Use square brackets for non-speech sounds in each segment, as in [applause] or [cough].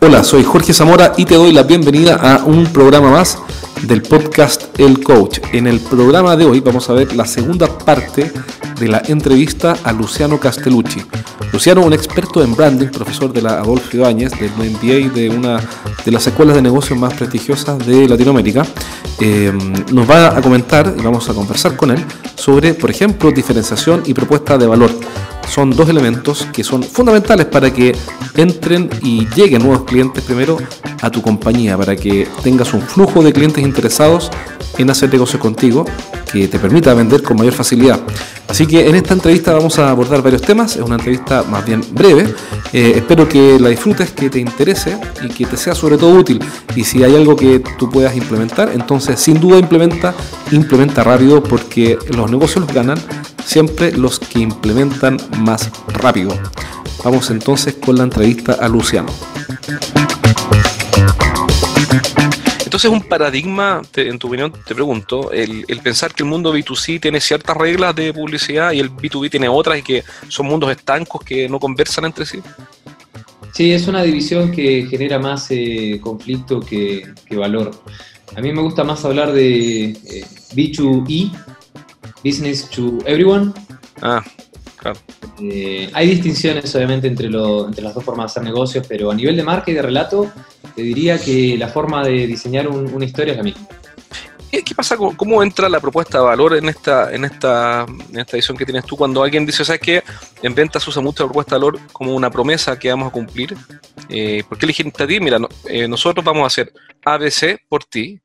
Hola, soy Jorge Zamora y te doy la bienvenida a un programa más del podcast El Coach. En el programa de hoy vamos a ver la segunda parte de la entrevista a Luciano Castellucci. Luciano, un experto en branding, profesor de la Adolfo Ibáñez, del MBA de una de las escuelas de negocios más prestigiosas de Latinoamérica, eh, nos va a comentar y vamos a conversar con él sobre, por ejemplo, diferenciación y propuesta de valor son dos elementos que son fundamentales para que entren y lleguen nuevos clientes primero a tu compañía, para que tengas un flujo de clientes interesados en hacer negocios contigo que te permita vender con mayor facilidad. Así que en esta entrevista vamos a abordar varios temas, es una entrevista más bien breve, eh, espero que la disfrutes, que te interese y que te sea sobre todo útil. Y si hay algo que tú puedas implementar, entonces sin duda implementa, implementa rápido porque los negocios los ganan siempre los que implementan más rápido. Vamos entonces con la entrevista a Luciano. Entonces, un paradigma, en tu opinión, te pregunto, el, pensar que el mundo B2C tiene ciertas reglas de publicidad y el B2B tiene otras y que son mundos estancos que no conversan entre sí. Sí, es una división que genera más eh, conflicto que, valor. A mí me gusta más hablar de eh, B2E, Business to Everyone. Ah, claro. Eh, hay distinciones, obviamente, entre, entre las dos formas de hacer negocios, pero a nivel de marca y de relato, te diría que la forma de diseñar una historia es la misma. ¿Qué pasa? ¿Cómo entra la propuesta de valor en esta, en esta, en esta edición que tienes tú? Cuando alguien dice, ¿sabes qué? En venta se usa mucho la propuesta de valor como una promesa que vamos a cumplir. Eh, ¿Por qué elegiste a ti? Mira, eh, nosotros vamos a hacer ABC por ti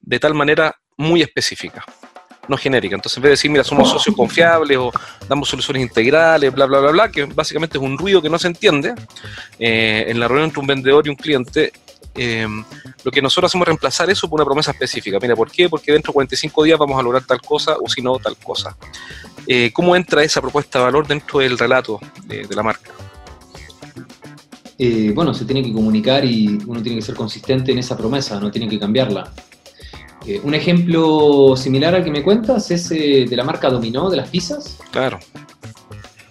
de tal manera muy específica no genérica. Entonces, en vez de decir, mira, somos socios confiables o damos soluciones integrales, bla, bla, bla, bla, que básicamente es un ruido que no se entiende, eh, en la reunión entre un vendedor y un cliente, eh, lo que nosotros hacemos es reemplazar eso por una promesa específica. Mira, ¿por qué? Porque dentro de 45 días vamos a lograr tal cosa o si no, tal cosa. Eh, ¿Cómo entra esa propuesta de valor dentro del relato de, de la marca? bueno, se tiene que comunicar y uno tiene que ser consistente en esa promesa, no tiene que cambiarla. Eh, un ejemplo similar al que me cuentas es eh, de la marca Dominó, de las pizzas. Claro.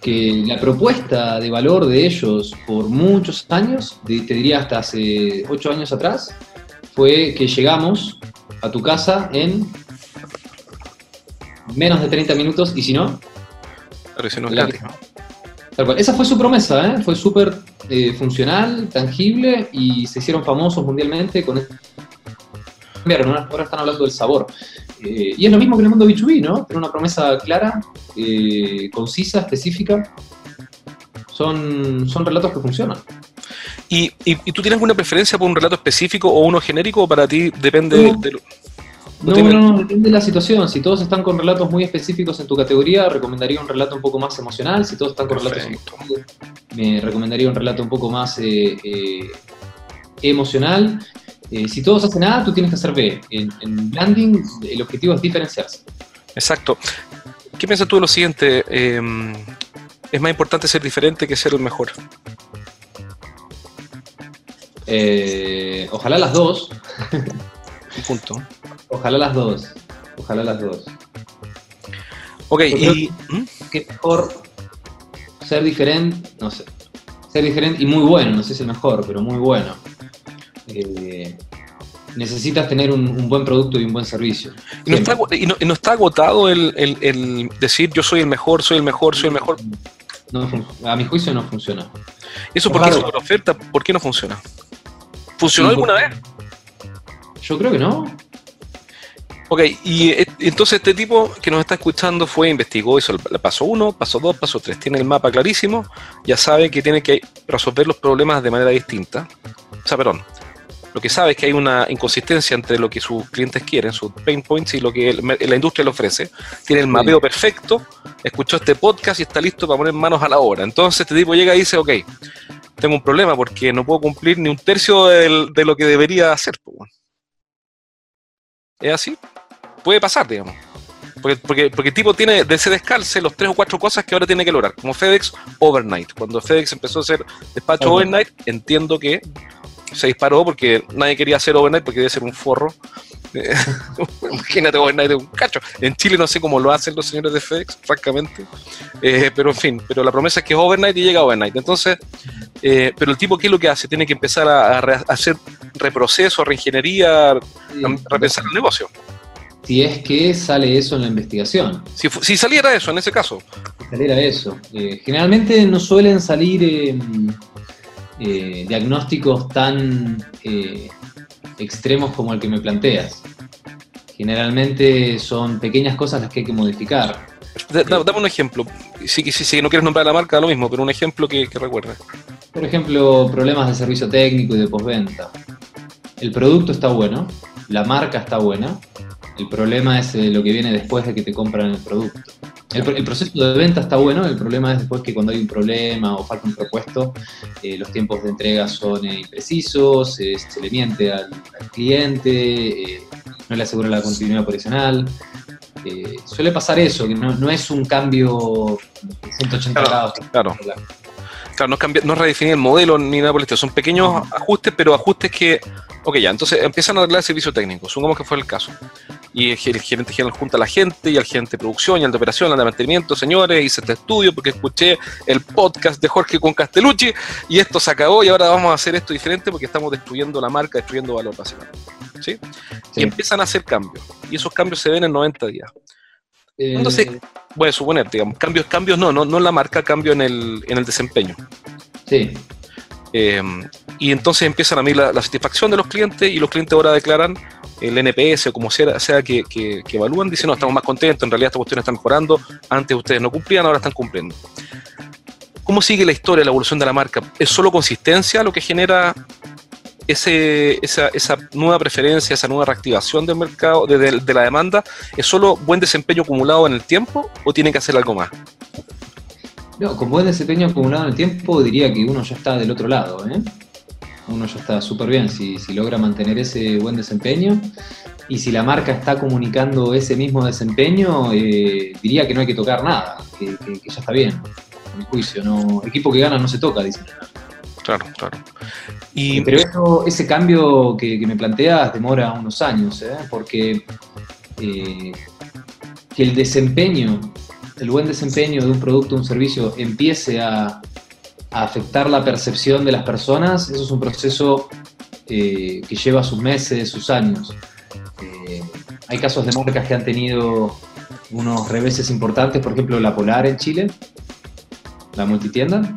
Que la propuesta de valor de ellos por muchos años, te diría hasta hace ocho años atrás, fue que llegamos a tu casa en menos de 30 minutos y si no... Esa fue su promesa, ¿eh? fue súper funcional, tangible y se hicieron famosos mundialmente con ahora están hablando del sabor. Eh, y es lo mismo que en el mundo B2B, ¿no? Tener una promesa clara, eh, concisa, específica. Son, son relatos que funcionan. ¿Y, tú tienes alguna preferencia por un relato específico o uno genérico o para ti depende de, No, no, depende de la situación. Si todos están con relatos muy específicos en tu categoría, recomendaría un relato un poco más emocional. Si todos están con relatos me recomendaría un relato un poco más eh, emocional. Eh, si todos hacen A, tú tienes que hacer B. En, en branding, el objetivo es diferenciarse. Exacto. ¿Qué piensas tú de lo siguiente? Em, ¿Es más importante ser diferente que ser el mejor? Eh, ojalá las dos. Un punto. Ojalá las dos. Ojalá las dos. Ok, y. ¿Mm? ¿Qué mejor ser diferente? No sé. Ser diferente y muy bueno, no sé si es el mejor, pero muy bueno. Eh, necesitas tener un, buen producto y un buen servicio. ¿Y no, está, agotado el, decir yo soy el mejor, soy el mejor, soy el mejor? a mi juicio no funciona. ¿Eso por qué una oferta? ¿Por qué no funciona? ¿Funcionó alguna vez? Yo creo que no. Ok, y eh, entonces este tipo que nos está escuchando fue, investigó, hizo el paso 1, paso 2, paso 3, tiene el mapa clarísimo, ya sabe que tiene que resolver los problemas de manera distinta. O sea, perdón, lo que sabe es que hay una inconsistencia entre lo que sus clientes quieren, sus pain points y lo que la industria le ofrece. Tiene el mapeo perfecto, escuchó este podcast y está listo para poner manos a la obra. Entonces este tipo llega y dice, ok, tengo un problema porque no puedo cumplir ni un tercio de lo que debería hacer. ¿Es así? Puede pasar, digamos. Porque, porque, porque, el tipo tiene de ese descalce los tres o cuatro cosas que ahora tiene que lograr, como FedEx Overnight. Cuando FedEx empezó a hacer despacho overnight, entiendo que se disparó porque nadie quería hacer overnight porque debe ser un forro. [laughs] Imagínate overnight de un cacho. En Chile no sé cómo lo hacen los señores de FedEx, francamente. Eh, pero en fin, pero la promesa es que es overnight y llega overnight. Entonces, Eh, pero el tipo, ¿qué es lo que hace? Tiene que empezar a, hacer reproceso, reingeniería, repensar el negocio. Si es que sale eso en la investigación. Si, saliera eso, en ese caso. Si saliera eso. Eh, generalmente no suelen salir em, eh, diagnósticos tan extremos como el que me planteas. Generalmente son pequeñas cosas las que hay que modificar. dame un ejemplo. Si, si, no quieres nombrar la marca, lo mismo, pero un ejemplo que, que recuerdes. Por ejemplo, problemas de servicio técnico y de postventa. El producto está bueno, la marca está buena, el problema es eh, lo que viene después de que te compran el producto. El, proceso de venta está bueno, el problema es después que cuando hay un problema o falta un propuesto, eh, los tiempos de entrega son eh, imprecisos, se le miente al, cliente, no le asegura la continuidad operacional. suele pasar eso, que no, es un cambio de 180 grados. Claro no, cambia, no redefinir el modelo ni nada por el estilo. Son pequeños ajustes, pero ajustes que, ok, ya, entonces empiezan a arreglar el servicio técnico, supongamos que fue el caso. Y el, gerente general junta a la gente, y al gerente de producción, y al de operación, al de mantenimiento, señores, hice este estudio porque escuché el podcast de Jorge con Castellucci, y esto se acabó, y ahora vamos a hacer esto diferente porque estamos destruyendo la marca, destruyendo valor, básicamente. ¿Sí? Y empiezan a hacer cambios, y esos cambios se ven en 90 días. Entonces, voy a suponer, digamos, cambios, cambios no, no, no en la marca, cambio en el, en el desempeño. Sí. Eh, y entonces empiezan a medir la, satisfacción de los clientes y los clientes ahora declaran el NPS o como sea, que, evalúan, dicen, no, estamos más contentos, en realidad esta cuestión está mejorando, antes ustedes no cumplían, ahora están cumpliendo. ¿Cómo sigue la historia, la evolución de la marca? ¿Es solo consistencia lo que genera esa, nueva preferencia, esa nueva reactivación del mercado, de, la demanda, es solo buen desempeño acumulado en el tiempo o tiene que hacer algo más? No, con buen desempeño acumulado en el tiempo diría que uno ya está del otro lado. ¿eh? Uno ya está súper bien si, logra mantener ese buen desempeño. Y si la marca está comunicando ese mismo desempeño, eh, diría que no hay que tocar nada, que, ya está bien, mi juicio. No, equipo que gana no se toca, dicen. Claro, claro. Y, Pero ese cambio que, me planteas demora unos años, ¿eh? porque eh, que el desempeño, el buen desempeño de un producto o un servicio empiece a, afectar la percepción de las personas, eso es un proceso eh, que lleva sus meses, sus años. hay casos de marcas que han tenido unos reveses importantes, por ejemplo la Polar en Chile, la multitienda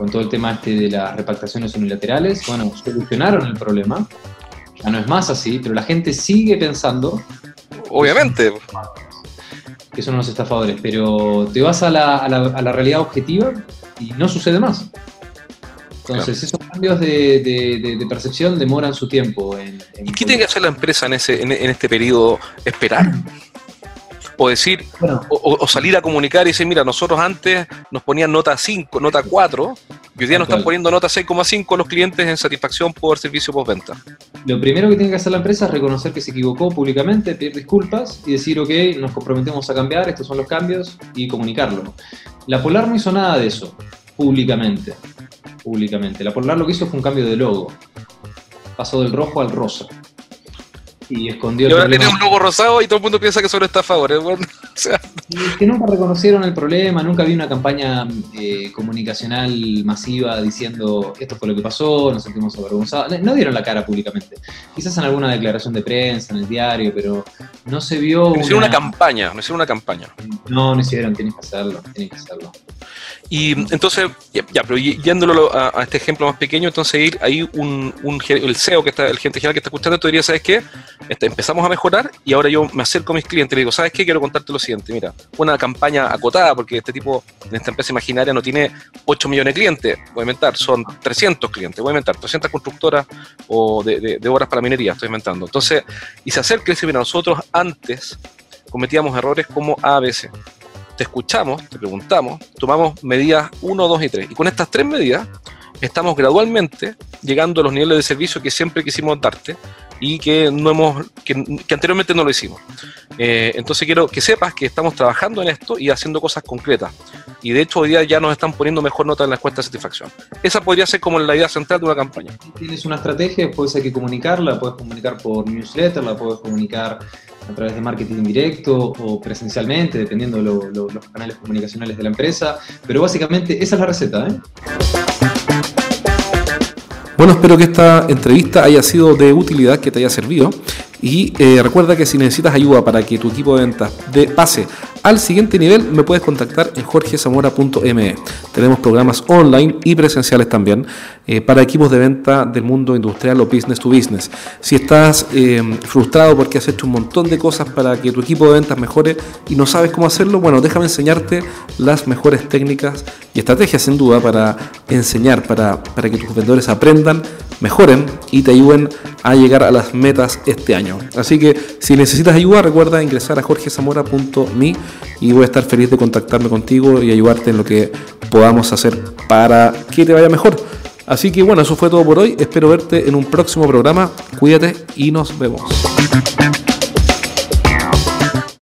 con todo el tema este de las repactaciones unilaterales, bueno, solucionaron el problema, ya no es más así, pero la gente sigue pensando... Obviamente. Que son los estafadores, pero te vas a la, a la, realidad objetiva y no sucede más. Entonces, esos cambios de, de, percepción demoran su tiempo. En, ¿Y qué tiene que hacer la empresa en, ese, en, en este periodo? ¿Esperar? o decir, o, salir a comunicar y decir, mira, nosotros antes nos ponían nota 5, nota 4, y hoy día nos están poniendo nota 6,5 los clientes en satisfacción por servicio postventa. Lo primero que tiene que hacer la empresa es reconocer que se equivocó públicamente, pedir disculpas y decir, ok, nos comprometemos a cambiar, estos son los cambios, y comunicarlo. La Polar no hizo nada de eso, públicamente. Públicamente. La Polar lo que hizo fue un cambio de logo. Pasó del rojo al rosa y escondió y ahora tiene un logo rosado y todo el mundo piensa que son estafadores. Bueno, que nunca reconocieron el problema, nunca vi una campaña eh, comunicacional masiva diciendo esto fue lo que pasó, nos sentimos avergonzados. No dieron la cara públicamente. Quizás en alguna declaración de prensa, en el diario, pero no se vio. No hicieron una campaña, no hicieron una campaña. No, no hicieron, tienen que hacerlo, tienen que hacerlo. Y entonces, ya, pero yéndolo a, este ejemplo más pequeño, entonces ir ahí un, el CEO, que está, el gente general que está escuchando, tú dirías, ¿sabes qué? Este, empezamos a mejorar y ahora yo me acerco a mis clientes y le digo, ¿sabes qué? Quiero contarte lo siguiente, mira, una campaña acotada, porque este tipo, en esta empresa imaginaria no tiene 8 millones de clientes, voy a inventar, son 300 clientes, voy a inventar, 300 constructoras o de, de, obras para minería, estoy inventando. Entonces, y se acerca y dice, mira, nosotros antes cometíamos errores como ABC te escuchamos, te preguntamos, tomamos medidas 1, 2 y 3. Y con estas tres medidas estamos gradualmente llegando a los niveles de servicio que siempre quisimos darte y que no hemos que, anteriormente no lo hicimos. Eh, entonces quiero que sepas que estamos trabajando en esto y haciendo cosas concretas. Y de hecho hoy día ya nos están poniendo mejor nota en la encuesta de satisfacción. Esa podría ser como la idea central de una campaña. Tienes una estrategia, después hay que comunicarla, puedes comunicar por newsletter, la puedes comunicar a través de marketing directo o presencialmente, dependiendo de los canales comunicacionales de la empresa. Pero básicamente esa es la receta. ¿eh? Bueno, espero que esta entrevista haya sido de utilidad, que te haya servido. Y eh, recuerda que si necesitas ayuda para que tu equipo de ventas de, pase al siguiente nivel, me puedes contactar en jorgezamora.me. Tenemos programas online y presenciales también eh, para equipos de venta del mundo industrial o business to business. Si estás eh, frustrado porque has hecho un montón de cosas para que tu equipo de ventas mejore y no sabes cómo hacerlo, bueno, déjame enseñarte las mejores técnicas y estrategias sin duda para enseñar, para, para que tus vendedores aprendan, mejoren y te ayuden a llegar a las metas este año. Así que si necesitas ayuda, recuerda ingresar a jorgezamora.me y voy a estar feliz de contactarme contigo y ayudarte en lo que podamos hacer para que te vaya mejor. Así que bueno, eso fue todo por hoy. Espero verte en un próximo programa. Cuídate y nos vemos.